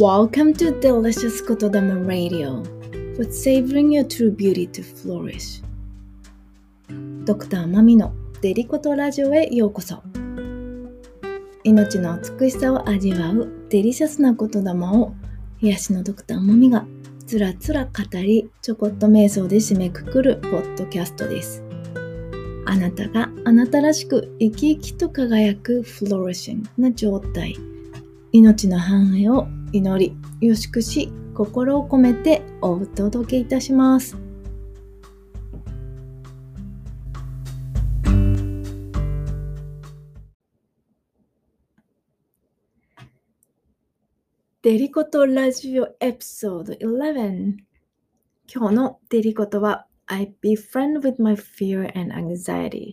Welcome to Delicious Kotodama Radio with savoring your true beauty to flourish. ドクターマミのデリコトラジオへようこそ命の美しさを味わうデリシャスな言霊を癒しのドクターマミがつらつら語りちょこっと瞑想で締めくくるポッドキャストですあなたがあなたらしく生き生きと輝くフローリシングな状態命の繁栄を祈りよしくし心を込めてお届けいたします。デリコトラジオエピソード11今日のデリコトは I befriend with my fear and anxiety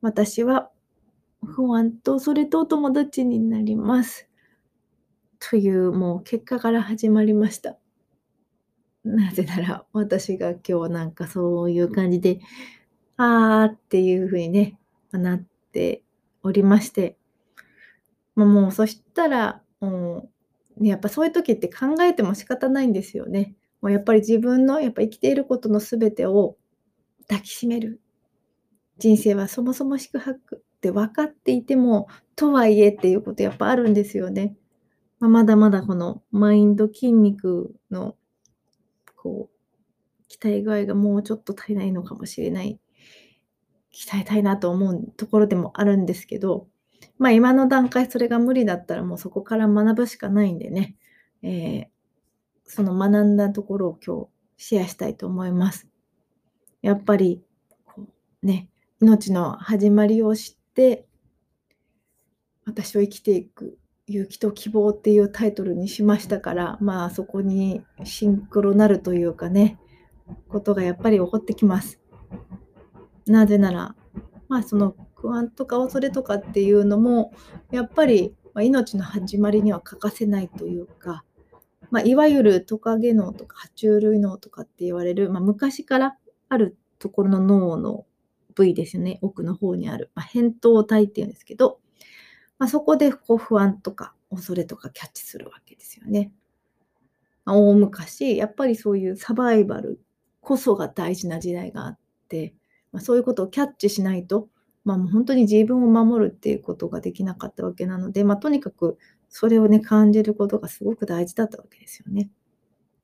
私は不安とそれと友達になります。というもう結果から始まりましたなぜなら私が今日なんかそういう感じであーっていうふうにねなっておりましてまあ、もうそしたらもうね、やっぱそういう時って考えても仕方ないんですよね。もうやっぱり自分のやっぱ生きていることの全てを抱きしめる。人生はそもそも宿泊って分かっていても、とはいえっていうことやっぱあるんですよね。まあ、まだまだこのマインド筋肉のこう鍛え具合がもうちょっと足りないのかもしれない。鍛えたいなと思うところでもあるんですけど、まあ今の段階それが無理だったらもうそこから学ぶしかないんでね、えー、その学んだところを今日シェアしたいと思います。やっぱりこうね、命の始まりを知って私を生きていく勇気と希望っていうタイトルにしましたから、まあそこにシンクロなるというかね、ことがやっぱり起こってきます。なぜなら、まあその不安とか恐れとかっていうのもやっぱり命の始まりには欠かせないというか、まあ、いわゆるトカゲ脳とか爬虫類脳とかって言われる、まあ、昔からあるところの脳の部位ですよね奥の方にある、まあ、扁桃体っていうんですけど、まあ、そこでこう不安とか恐れとかキャッチするわけですよね。まあ、大昔やっぱりそういうサバイバルこそが大事な時代があって、まあ、そういうことをキャッチしないとまあ、もう本当に自分を守るっていうことができなかったわけなので、まあ、とにかくそれをね感じることがすごく大事だったわけですよね。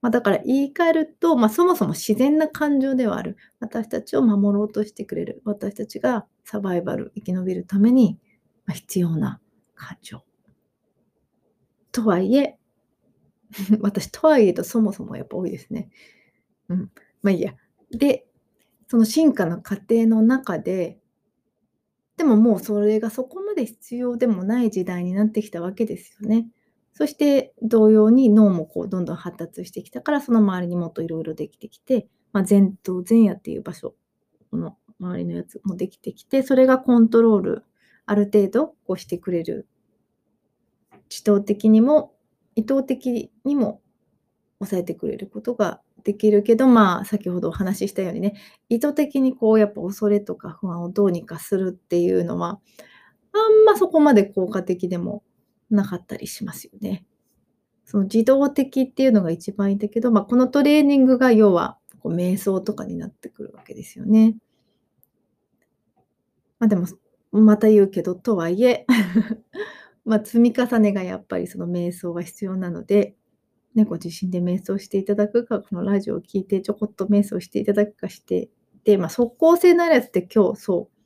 まあ、だから言い換えると、まあ、そもそも自然な感情ではある私たちを守ろうとしてくれる私たちがサバイバル生き延びるために必要な感情。とはいえ 私とはいえとそもそもやっぱ多いですね。うん。まあいいや。で、その進化の過程の中ででももうそれがそこまで必要でもない時代になってきたわけですよね。そして同様に脳もこうどんどん発達してきたからその周りにもっといろいろできてきて、まあ、前頭前野っていう場所この周りのやつもできてきてそれがコントロールある程度こうしてくれる自動的にも意図的にも抑えてくれることができるけど、まあ、先ほどお話ししたようにね、意図的にこう、やっぱ恐れとか不安をどうにかするっていうのは、あんまそこまで効果的でもなかったりしますよね。その自動的っていうのが一番いいんだけど、まあ、このトレーニングが要はこう瞑想とかになってくるわけですよね。まあでも、また言うけど、とはいえ まあ積み重ねがやっぱりその瞑想は必要なので、ね、ご自身で瞑想していただくか、このラジオを聞いてちょこっと瞑想していただくかして、で、まあ、即効性のあるやつって今日そう、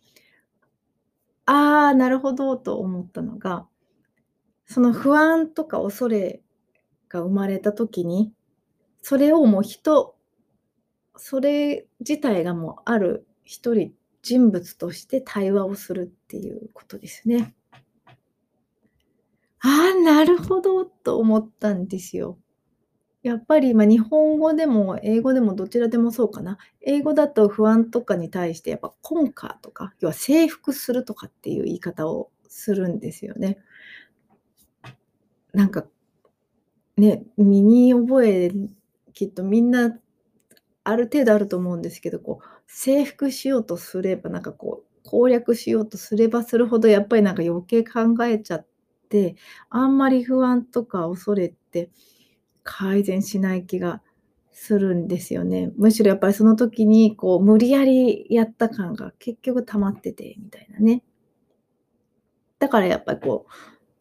ああ、なるほどと思ったのが、その不安とか恐れが生まれた時に、それをもう人、それ自体がもうある一人人物として対話をするっていうことですね。ああ、なるほどと思ったんですよ。やっぱり、ま、日本語でも英語でもどちらでもそうかな。英語だと不安とかに対してやっぱコンカーとか、要は征服するとかっていう言い方をするんですよね。なんか、ね、身に覚えきっとみんなある程度あると思うんですけど、こう征服しようとすれば、なんかこう攻略しようとすればするほどやっぱりなんか余計考えちゃって、あんまり不安とか恐れって改善しない気がするんですよね。むしろやっぱりその時にこう無理やりやった感が結局溜まっててみたいなね。だからやっぱりこ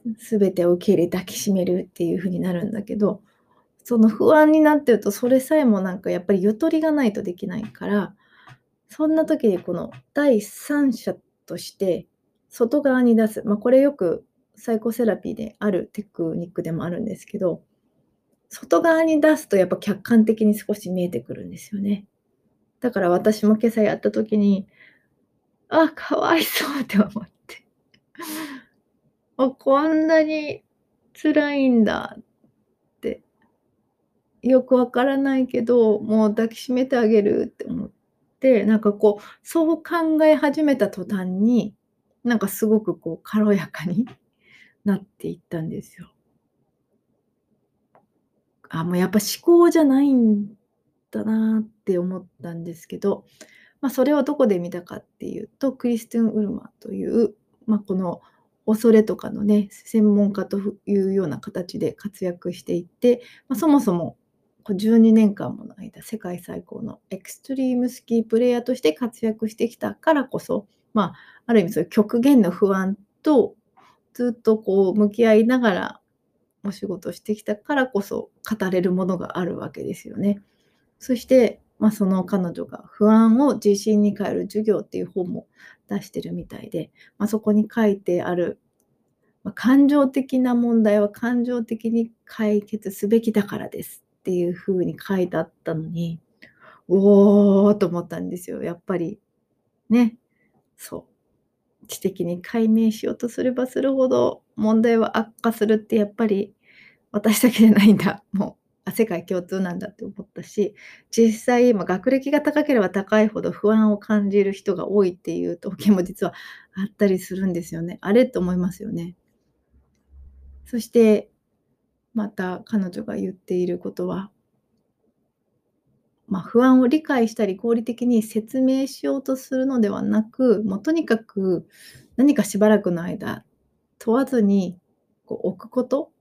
う全てを受け入れ抱きしめるっていう風になるんだけど、その不安になってるとそれさえもなんかやっぱりゆとりがないとできないから、そんな時にこの第三者として外側に出す。まあ、これよくサイコセラピーであるテクニックでもあるんですけど、外側に出すとやっぱ客観的に少し見えてくるんですよね。だから私も今朝やった時に、あ、かわいそうって思って。あ、こんなに辛いんだって。よくわからないけど、もう抱きしめてあげるって思って、なんかこう、そう考え始めた途端に、なんかすごくこう軽やかに なっていったんですよ。あ、もうやっぱ思考じゃないんだなって思ったんですけど、まあ、それをどこで見たかっていうと、クリスティン・ウルマという、まあ、この恐れとかのね、専門家というような形で活躍していて、まあ、そもそも12年間もの間、世界最高のエクストリームスキープレイヤーとして活躍してきたからこそ、まあ、ある意味そういう極限の不安とずっとこう向き合いながらお仕事してきたからこそ語れるものがあるわけですよね。そして、まあ、その彼女が不安を自信に変える授業っていう本も出してるみたいで、まあ、そこに書いてある、感情的な問題は感情的に解決すべきだからですっていうふうに書いてあったのに、おーと思ったんですよ。やっぱりね、そう。知的に解明しようとすればするほど問題は悪化するってやっぱり私だけじゃないんだ。もう世界共通なんだって思ったし、実際今学歴が高ければ高いほど不安を感じる人が多いっていう統計も実はあったりするんですよね。あれと思いますよね。そしてまた彼女が言っていることは、まあ、不安を理解したり合理的に説明しようとするのではなく、もうとにかく何かしばらくの間問わずにこう置くこと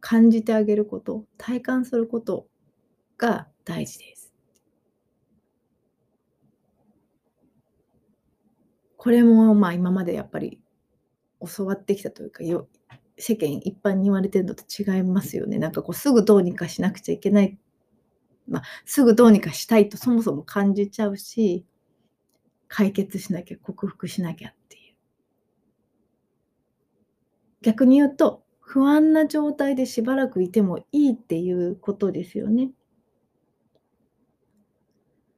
感じてあげること体感することが大事です。これもまあ今までやっぱり教わってきたというかよ世間一般に言われてるのと違いますよね。なんかこうすぐどうにかしなくちゃいけないまあ、すぐどうにかしたいとそもそも感じちゃうし、解決しなきゃ、克服しなきゃっていう。逆に言うと、不安な状態でしばらくいてもいいっていうことですよね。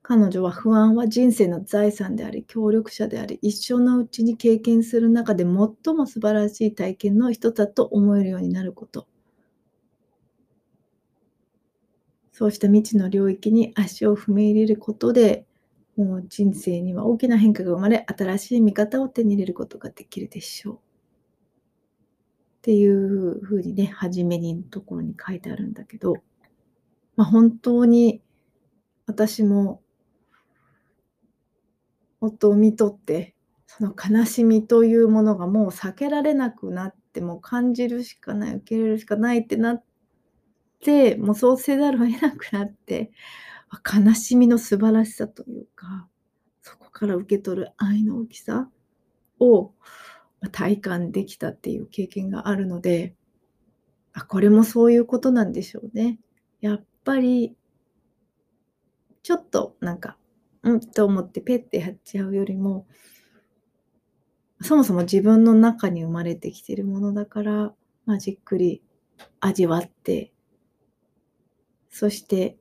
彼女は不安は人生の財産であり、協力者であり、一生のうちに経験する中で最も素晴らしい体験の一つだと思えるようになること。そうした未知の領域に足を踏み入れることで、もう人生には大きな変化が生まれ、新しい見方を手に入れることができるでしょう。っていうふうにね、初めにのところに書いてあるんだけど、まあ、本当に私も夫を見とって、その悲しみというものがもう避けられなくなって、もう感じるしかない、受け入れるしかないってなって、もうそうせざるを得なくなって、悲しみの素晴らしさというか、そこから受け取る愛の大きさを体感できたっていう経験があるので、あ、これもそういうことなんでしょうね。やっぱり、ちょっとなんか、うんと思ってペッてやっちゃうよりも、そもそも自分の中に生まれてきてるものだから、まあ、じっくり味わってそして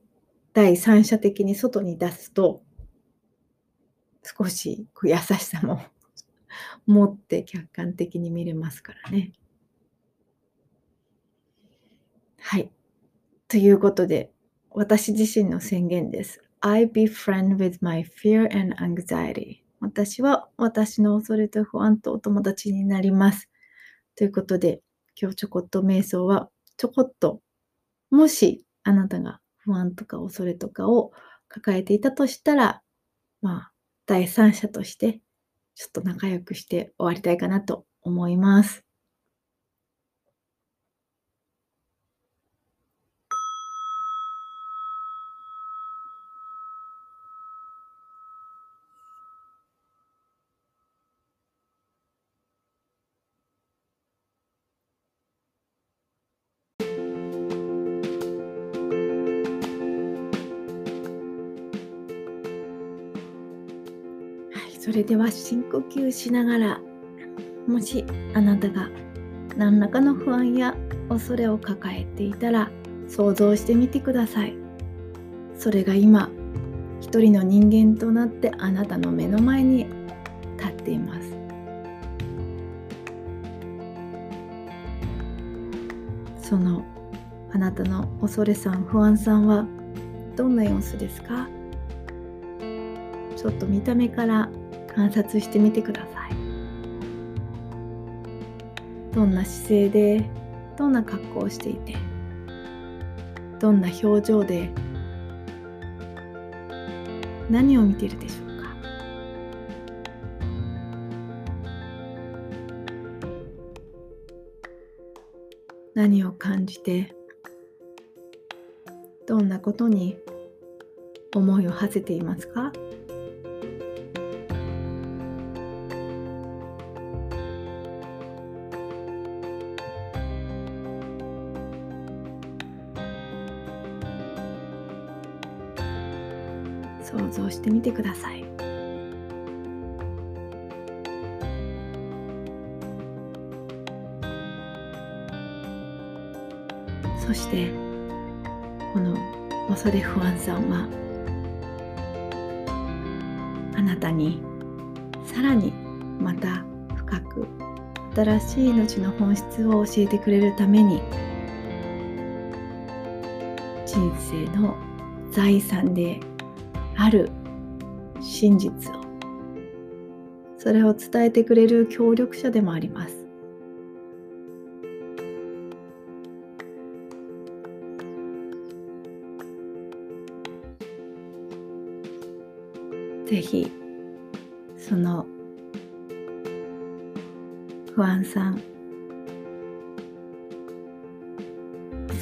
第三者的に外に出すと、少し優しさも 持って客観的に見れますからね。はい。ということで、私自身の宣言です。I befriend with my fear and anxiety. 私は私の恐れと不安とお友達になります。ということで、今日ちょこっと瞑想はちょこっと、もしあなたが不安とか恐れとかを抱えていたとしたら、まあ、第三者として、ちょっと仲良くして終わりたいかなと思います。それでは深呼吸しながらもしあなたが何らかの不安や恐れを抱えていたら想像してみてください。それが今一人の人間となってあなたの目の前に立っています。そのあなたの恐れさん不安さんはどんな様子ですか？ちょっと見た目から観察してみてください。どんな姿勢でどんな格好をしていてどんな表情で何を見ているでしょうか。何を感じてどんなことに思いを馳せていますか。してみてください。そしてこの恐れ不安さんはあなたにさらにまた深く新しい命の本質を教えてくれるために人生の財産である真実を。それを伝えてくれる協力者でもあります。ぜひその不安さん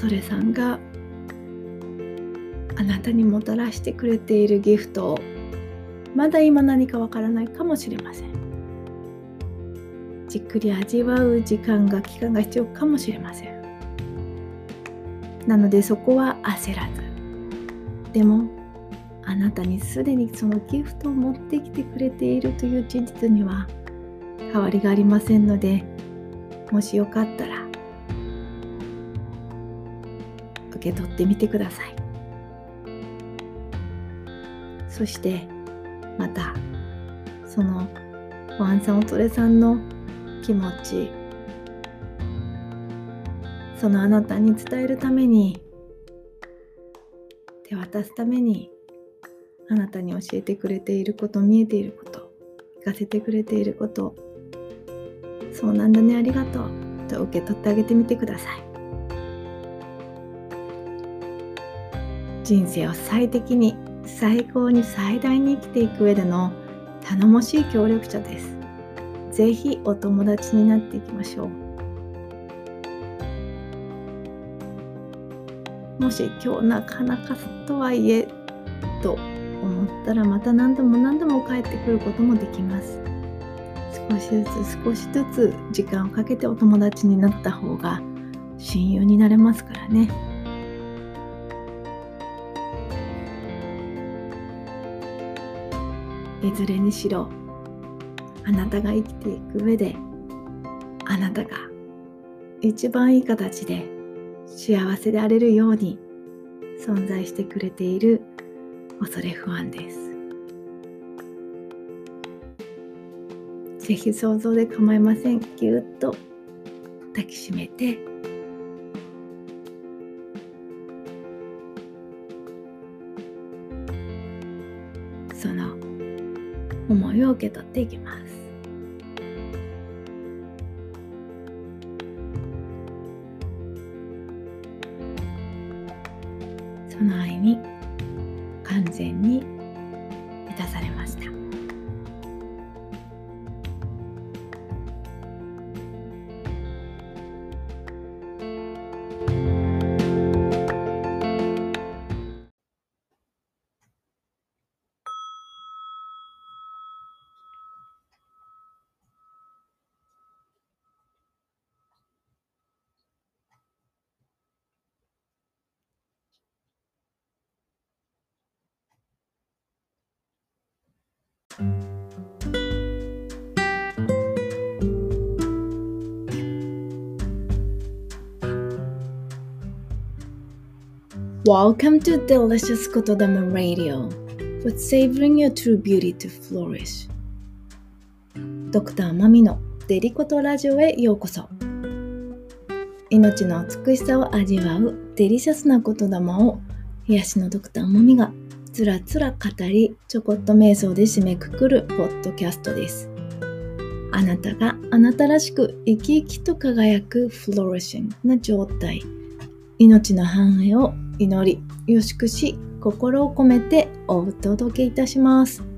それさんがあなたにもたらしてくれているギフトをまだ今何かわからないかもしれません。じっくり味わう時間が期間が必要かもしれません。なのでそこは焦らず。でもあなたにすでにそのギフトを持ってきてくれているという事実には変わりがありませんのでもしよかったら受け取ってみてください。そしてまたそのワンさんおとれさんの気持ちそのあなたに伝えるために手渡すためにあなたに教えてくれていること見えていること聞かせてくれていることそうなんだねありがとう。と受け取ってあげてみてください。人生を最適に最高に最大に生きていく上での頼もしい協力者です。ぜひお友達になっていきましょう。もし今日なかなかとはいえと思ったらまた何度も何度も帰ってくることもできます。少しずつ少しずつ時間をかけてお友達になった方が親友になれますからね。いずれにしろ。あなたが生きていく上であなたが一番いい形で幸せであれるように存在してくれている恐れ不安です。ぜひ想像で構いません。ぎゅっと抱きしめて思いを受け取っていきます。その愛に完全に Welcome to Delicious 言霊 Radio for savoring your true beauty to flourish. ドクターマミのデリコトラジオへようこそ命の美しさを味わうデリシャスな言霊を癒しのドクターマミがつらつら語りちょこっと瞑想で締めくくるポッドキャストですあなたがあなたらしく生き生きと輝くフローリッシングな状態命の繁栄を祈り、よしくし、心を込めてお届けいたします。